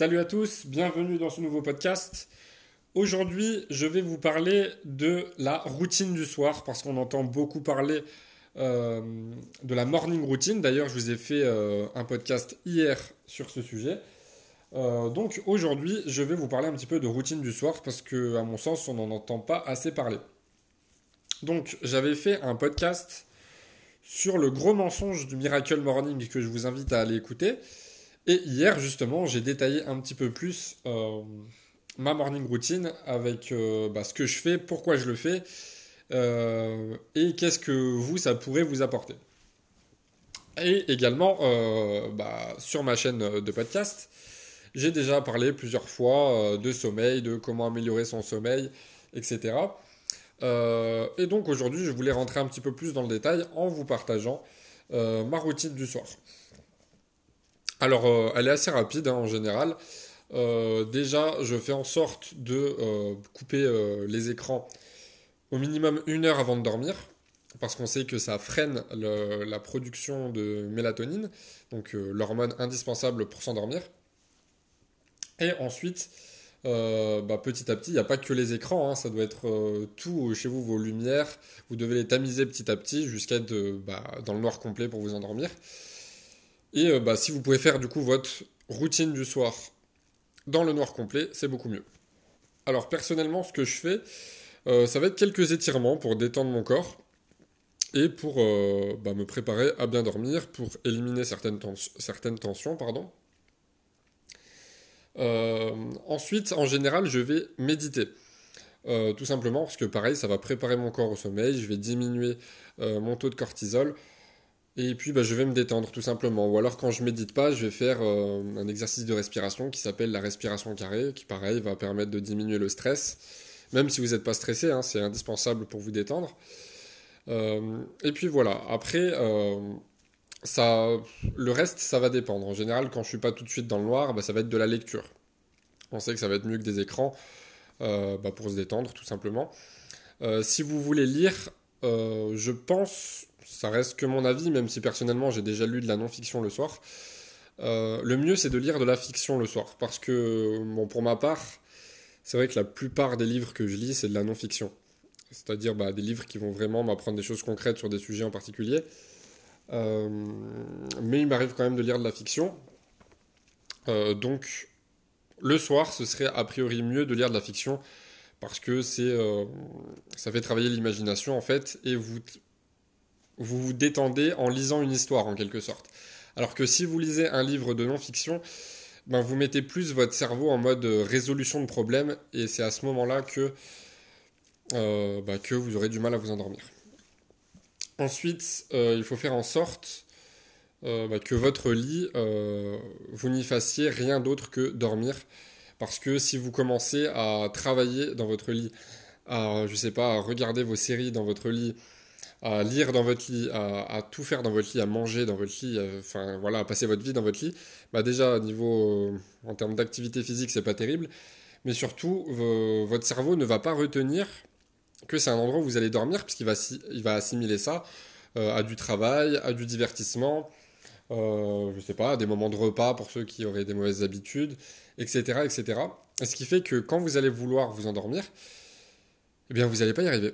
Salut à tous, bienvenue dans ce nouveau podcast. Aujourd'hui, je vais vous parler de la routine du soir parce qu'on entend beaucoup parler euh, de la morning routine. D'ailleurs, je vous ai fait euh, un podcast hier sur ce sujet. Euh, donc aujourd'hui, je vais vous parler un petit peu de routine du soir parce que, à mon sens, on n'en entend pas assez parler. Donc, j'avais fait un podcast sur le gros mensonge du Miracle Morning que je vous invite à aller écouter. Et hier, justement, j'ai détaillé un petit peu plus euh, ma morning routine avec euh, bah, ce que je fais, pourquoi je le fais euh, et qu'est-ce que vous, ça pourrait vous apporter. Et également, bah, sur ma chaîne de podcast, j'ai déjà parlé plusieurs fois de sommeil, de comment améliorer son sommeil, etc. et donc aujourd'hui, je voulais rentrer un petit peu plus dans le détail en vous partageant ma routine du soir. Alors, euh, elle est assez rapide hein, en général. Euh, déjà, je fais en sorte de euh, couper les écrans au minimum une heure avant de dormir, parce qu'on sait que ça freine la production de mélatonine, donc l'hormone indispensable pour s'endormir. Et ensuite, bah, petit à petit, il n'y a pas que les écrans, hein, ça doit être tout chez vous, vos lumières, vous devez les tamiser petit à petit jusqu'à être bah, dans le noir complet pour vous endormir. Et euh, bah, si vous pouvez faire du coup votre routine du soir dans le noir complet, c'est beaucoup mieux. Alors personnellement, ce que je fais, euh, ça va être quelques étirements pour détendre mon corps et pour euh, bah, me préparer à bien dormir, pour éliminer certaines, certaines tensions. Pardon. ensuite, en général, je vais méditer. tout simplement parce que pareil, ça va préparer mon corps au sommeil, je vais diminuer mon taux de cortisol, et puis bah, je vais me détendre tout simplement. Ou alors quand je médite pas, je vais faire euh, un exercice de respiration qui s'appelle la respiration carrée, qui pareil va permettre de diminuer le stress. Même si vous n'êtes pas stressé, hein, c'est indispensable pour vous détendre. Euh, et puis voilà, après, euh, ça, le reste, ça va dépendre. En général, quand je suis pas tout de suite dans le noir, bah, ça va être de la lecture. On sait que ça va être mieux que des écrans bah, pour se détendre, tout simplement. si vous voulez lire, je pense ça reste que mon avis, même si personnellement j'ai déjà lu de la non-fiction le soir. Euh, le mieux c'est de lire de la fiction le soir, parce que bon, pour ma part, c'est vrai que la plupart des livres que je lis c'est de la non-fiction, c'est-à-dire bah, des livres qui vont vraiment m'apprendre des choses concrètes sur des sujets en particulier. Euh, mais il m'arrive quand même de lire de la fiction. Euh, donc le soir, ce serait a priori mieux de lire de la fiction parce que c'est ça fait travailler l'imagination en fait et vous vous vous détendez en lisant une histoire en quelque sorte. Alors que si vous lisez un livre de non-fiction, ben vous mettez plus votre cerveau en mode résolution de problèmes et c'est à ce moment-là que, euh, ben, que vous aurez du mal à vous endormir. Ensuite, euh, il faut faire en sorte euh, ben, que votre lit, vous n'y fassiez rien d'autre que dormir. Parce que si vous commencez à travailler dans votre lit, à, je sais pas, à regarder vos séries dans votre lit, à lire dans votre lit, à, tout faire dans votre lit, à manger dans votre lit, euh, enfin voilà, à passer votre vie dans votre lit, bah déjà niveau euh, en termes d'activité physique, c'est pas terrible, mais surtout votre cerveau ne va pas retenir que c'est un endroit où vous allez dormir puisqu'il va il va assimiler ça euh, à du travail, à du divertissement, euh, je sais pas, des moments de repas pour ceux qui auraient des mauvaises habitudes, etc., etc. Et ce qui fait que quand vous allez vouloir vous endormir, eh bien vous n'allez pas y arriver.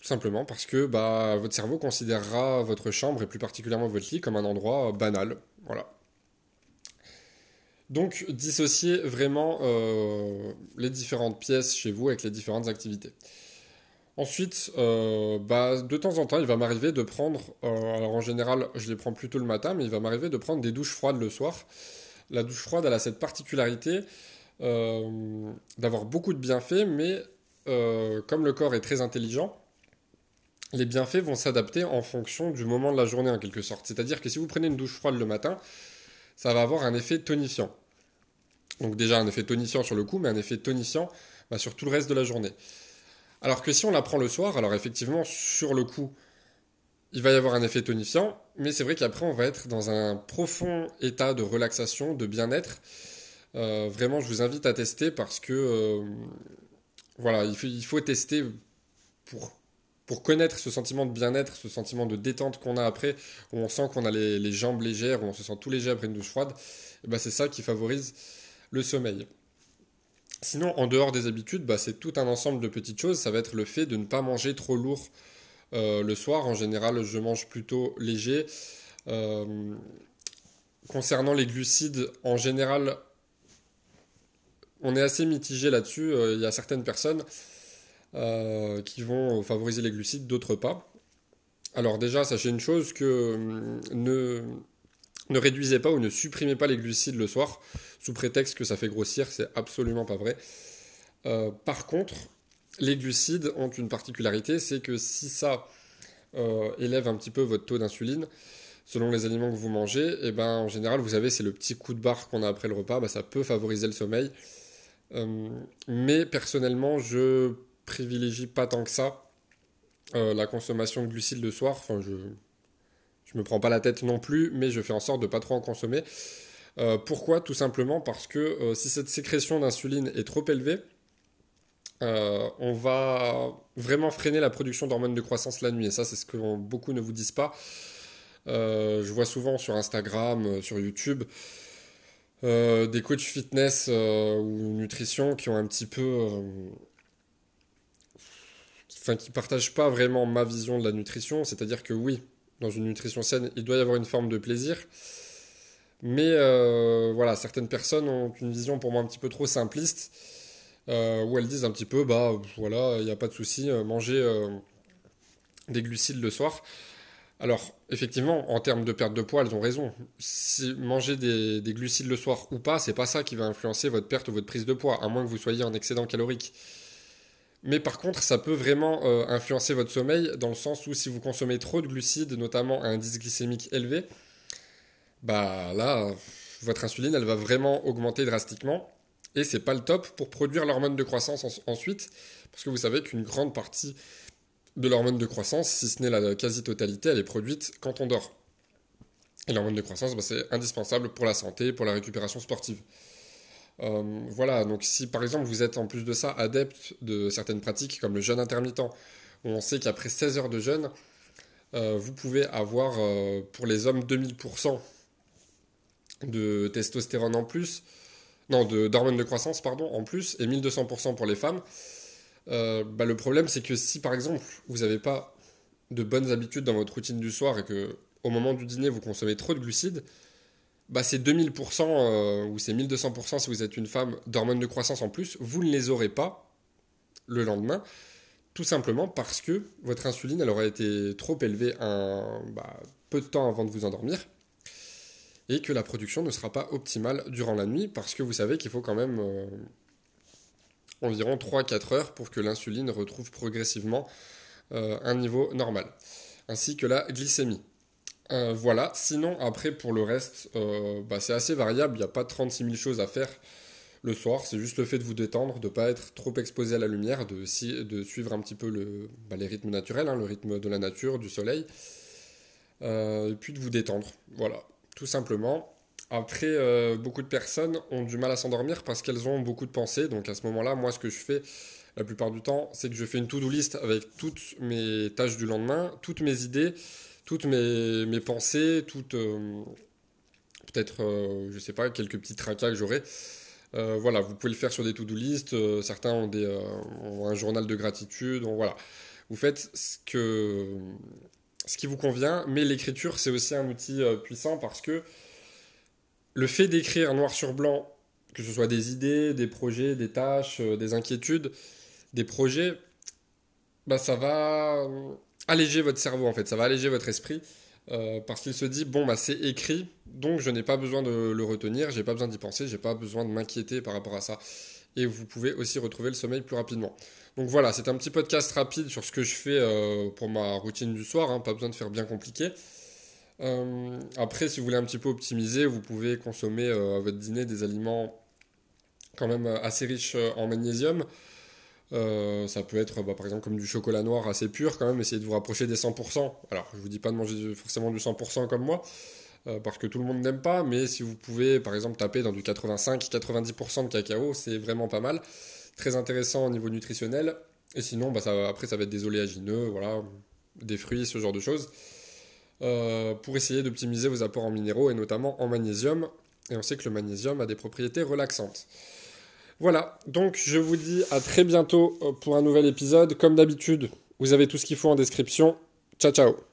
Tout simplement parce que bah, votre cerveau considérera votre chambre et plus particulièrement votre lit comme un endroit banal. Voilà. Donc dissociez vraiment euh, les différentes pièces chez vous avec les différentes activités. Ensuite, euh, bah, de temps en temps, il va m'arriver de prendre, euh, alors en général, je les prends plutôt le matin, mais il va m'arriver de prendre des douches froides le soir. La douche froide, elle a cette particularité d'avoir beaucoup de bienfaits, mais comme le corps est très intelligent, les bienfaits vont s'adapter en fonction du moment de la journée en quelque sorte. C'est-à-dire que si vous prenez une douche froide le matin, ça va avoir un effet tonifiant. Donc déjà un effet tonifiant sur le coup, mais un effet tonifiant bah, sur tout le reste de la journée. Alors que si on la prend le soir, alors effectivement sur le coup, il va y avoir un effet tonifiant, mais c'est vrai qu'après on va être dans un profond état de relaxation, de bien-être. Euh, vraiment, je vous invite à tester parce que euh, voilà, il faut, il faut tester pour pour connaître ce sentiment de bien-être, ce sentiment de détente qu'on a après, où on sent qu'on a les, jambes légères, où on se sent tout léger après une douche froide, ben c'est ça qui favorise le sommeil. Sinon, en dehors des habitudes, bah, c'est tout un ensemble de petites choses. Ça va être le fait de ne pas manger trop lourd euh, le soir. En général, je mange plutôt léger. Euh, concernant les glucides, en général, on est assez mitigé là-dessus. Euh, il y a certaines personnes qui vont favoriser les glucides, d'autres pas. Alors déjà, sachez une chose que hum, ne ne réduisez pas ou ne supprimez pas les glucides le soir sous prétexte que ça fait grossir, c'est absolument pas vrai. Euh, par contre, les glucides ont une particularité, c'est que si ça euh, élève un petit peu votre taux d'insuline, selon les aliments que vous mangez, et eh ben en général, vous savez, c'est le petit coup de barre qu'on a après le repas, bah, ça peut favoriser le sommeil. Euh, mais personnellement, je privilégie pas tant que ça la consommation de glucides le soir. Enfin, je je me prends pas la tête non plus, mais je fais en sorte de pas trop en consommer. Euh, pourquoi? Tout simplement parce que euh, si cette sécrétion d'insuline est trop élevée, euh, on va vraiment freiner la production d'hormones de croissance la nuit. Et ça, c'est ce que beaucoup ne vous disent pas. je vois souvent sur Instagram, sur YouTube, des coachs fitness ou nutrition qui ont un petit peu... Enfin, qui partagent pas vraiment ma vision de la nutrition. C'est-à-dire que oui, dans une nutrition saine, il doit y avoir une forme de plaisir. Mais euh, voilà, certaines personnes ont une vision pour moi un petit peu trop simpliste, euh, où elles disent un petit peu, bah voilà, il n'y a pas de souci, euh, manger des glucides le soir. Alors, effectivement, en termes de perte de poids, elles ont raison. Si manger des, des glucides le soir ou pas, c'est pas ça qui va influencer votre perte ou votre prise de poids, à moins que vous soyez en excédent calorique. Mais par contre, ça peut vraiment euh, influencer votre sommeil dans le sens où si vous consommez trop de glucides, notamment un indice glycémique élevé, bah là, votre insuline, elle va vraiment augmenter drastiquement. Et c'est pas le top pour produire l'hormone de croissance ensuite, parce que vous savez qu'une grande partie de l'hormone de croissance, si ce n'est la quasi-totalité, elle est produite quand on dort. Et l'hormone de croissance, bah, c'est indispensable pour la santé, pour la récupération sportive. Euh, voilà, donc si par exemple vous êtes en plus de ça adepte de certaines pratiques comme le jeûne intermittent, où on sait qu'après 16 heures de jeûne, euh, vous pouvez avoir euh, pour les hommes 2000% de testostérone en plus, non, d'hormones de, croissance, pardon, en plus, et 1200% pour les femmes. Bah, le problème, c'est que si par exemple vous n'avez pas de bonnes habitudes dans votre routine du soir et que au moment du dîner vous consommez trop de glucides, bah, ces 2000% euh, ou ces 1200% si vous êtes une femme d'hormones de croissance en plus, vous ne les aurez pas le lendemain, tout simplement parce que votre insuline aurait été trop élevée un bah, peu de temps avant de vous endormir et que la production ne sera pas optimale durant la nuit parce que vous savez qu'il faut quand même euh, environ 3-4 heures pour que l'insuline retrouve progressivement euh, un niveau normal, ainsi que la glycémie. Euh, voilà, sinon après pour le reste, euh, bah, c'est assez variable, il n'y a pas 36 000 choses à faire le soir, c'est juste le fait de vous détendre, de ne pas être trop exposé à la lumière, de, suivre un petit peu le, bah, les rythmes naturels, hein, le rythme de la nature, du soleil, euh, et puis de vous détendre, voilà, tout simplement. Après, beaucoup de personnes ont du mal à s'endormir parce qu'elles ont beaucoup de pensées, donc à ce moment-là, moi ce que je fais la plupart du temps, c'est que je fais une to-do list avec toutes mes tâches du lendemain, toutes mes idées, toutes mes, mes pensées, toutes euh, peut-être, euh, je sais pas, quelques petits tracas que j'aurai. Euh, voilà, vous pouvez le faire sur des to-do list. certains ont, des, un journal de gratitude. Voilà, vous faites ce que ce qui vous convient, mais l'écriture c'est aussi un outil puissant parce que le fait d'écrire noir sur blanc, que ce soit des idées, des projets, des tâches, des inquiétudes, des projets, bah ça va alléger votre cerveau en fait, ça va alléger votre esprit euh, parce qu'il se dit bon bah c'est écrit donc je n'ai pas besoin de le retenir, j'ai pas besoin d'y penser, j'ai pas besoin de m'inquiéter par rapport à ça et vous pouvez aussi retrouver le sommeil plus rapidement. Donc voilà, c'est un petit podcast rapide sur ce que je fais euh, pour ma routine du soir, hein, pas besoin de faire bien compliqué. Euh, après, si vous voulez un petit peu optimiser, vous pouvez consommer à votre dîner des aliments quand même assez riches en magnésium. Euh, ça peut être bah, par exemple comme du chocolat noir assez pur quand même, essayez de vous rapprocher des 100%. Alors je vous dis pas de manger forcément du 100% comme moi, euh, parce que tout le monde n'aime pas, mais si vous pouvez par exemple taper dans du 85-90% de cacao, c'est vraiment pas mal. Très intéressant au niveau nutritionnel. Et sinon, bah, ça, après ça va être des oléagineux, voilà, des fruits, ce genre de choses. Euh, pour essayer d'optimiser vos apports en minéraux et notamment en magnésium. Et on sait que le magnésium a des propriétés relaxantes. Voilà, donc je vous dis à très bientôt pour un nouvel épisode. Comme d'habitude, vous avez tout ce qu'il faut en description. Ciao ciao